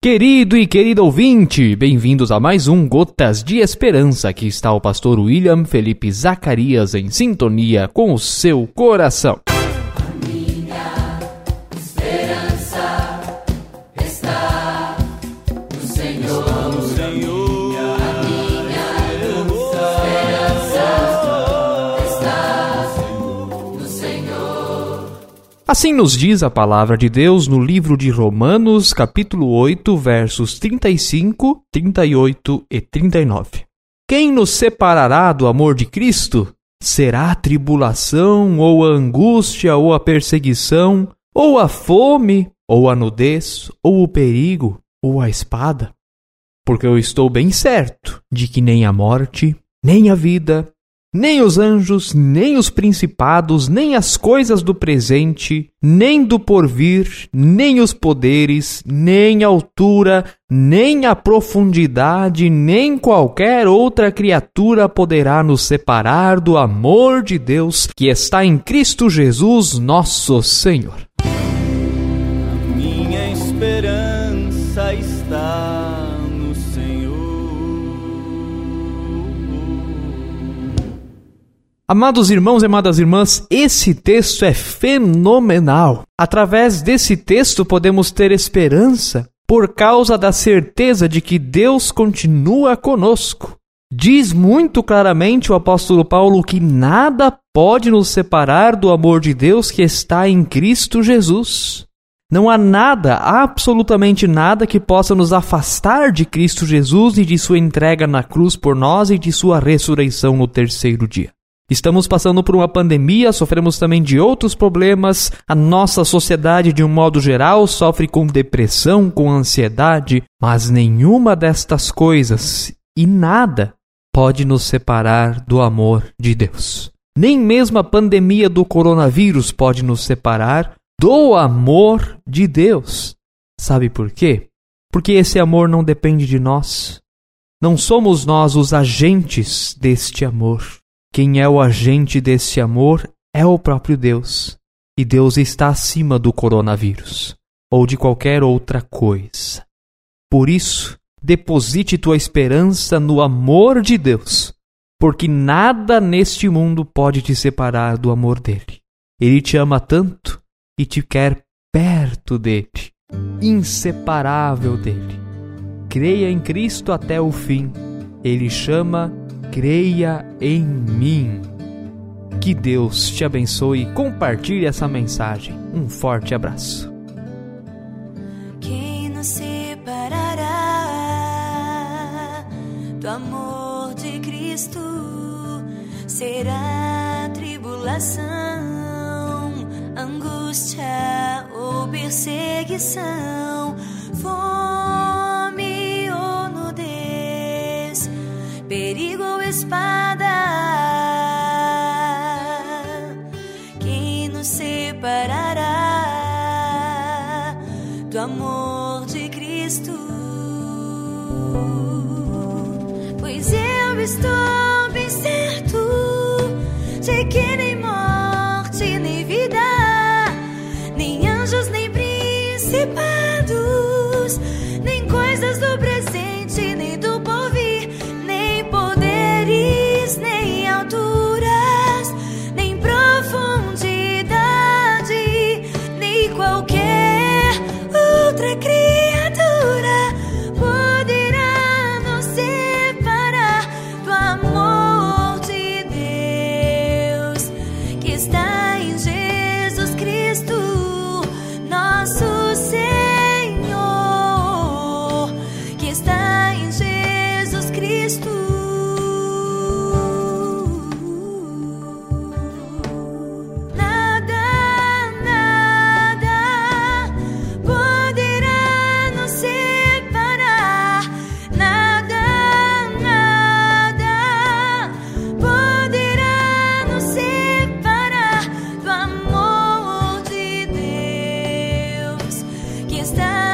Querido e querido ouvinte, bem-vindos a mais um Gotas de Esperança. Aqui está o pastor William Felipe Zacarias em sintonia com o seu coração. Assim nos diz a palavra de Deus no livro de Romanos, capítulo 8, versos 35, 38 e 39. Quem nos separará do amor de Cristo? Será a tribulação, ou a angústia, ou a perseguição, ou a fome, ou a nudez, ou o perigo, ou a espada? Porque eu estou bem certo de que nem a morte, nem a vida, nem os anjos, nem os principados, nem as coisas do presente, nem do porvir, nem os poderes, nem a altura, nem a profundidade, nem qualquer outra criatura poderá nos separar do amor de Deus que está em Cristo Jesus, nosso Senhor. Minha esperança está Amados irmãos e amadas irmãs, esse texto é fenomenal. Através desse texto podemos ter esperança por causa da certeza de que Deus continua conosco. Diz muito claramente o apóstolo Paulo que nada pode nos separar do amor de Deus que está em Cristo Jesus. Não há nada, absolutamente nada, que possa nos afastar de Cristo Jesus e de sua entrega na cruz por nós e de sua ressurreição no terceiro dia. Estamos passando por uma pandemia, sofremos também de outros problemas. A nossa sociedade, de um modo geral, sofre com depressão, com ansiedade, mas nenhuma destas coisas e nada pode nos separar do amor de Deus. Nem mesmo a pandemia do coronavírus pode nos separar do amor de Deus. Sabe por quê? Porque esse amor não depende de nós. Não somos nós os agentes deste amor. Quem é o agente desse amor é o próprio Deus. E Deus está acima do coronavírus ou de qualquer outra coisa. Por isso, deposite tua esperança no amor de Deus, porque nada neste mundo pode te separar do amor dele. Ele te ama tanto e te quer perto dele, inseparável dele. Creia em Cristo até o fim. Ele chama creia em mim. Que Deus te abençoe e compartilhe essa mensagem. Um forte abraço. Quem nos separará do amor de Cristo? Será tribulação, angústia ou perseguição? Perigo espada. Quem nos separará do amor de Cristo? Pois eu estou bem certo de que can't.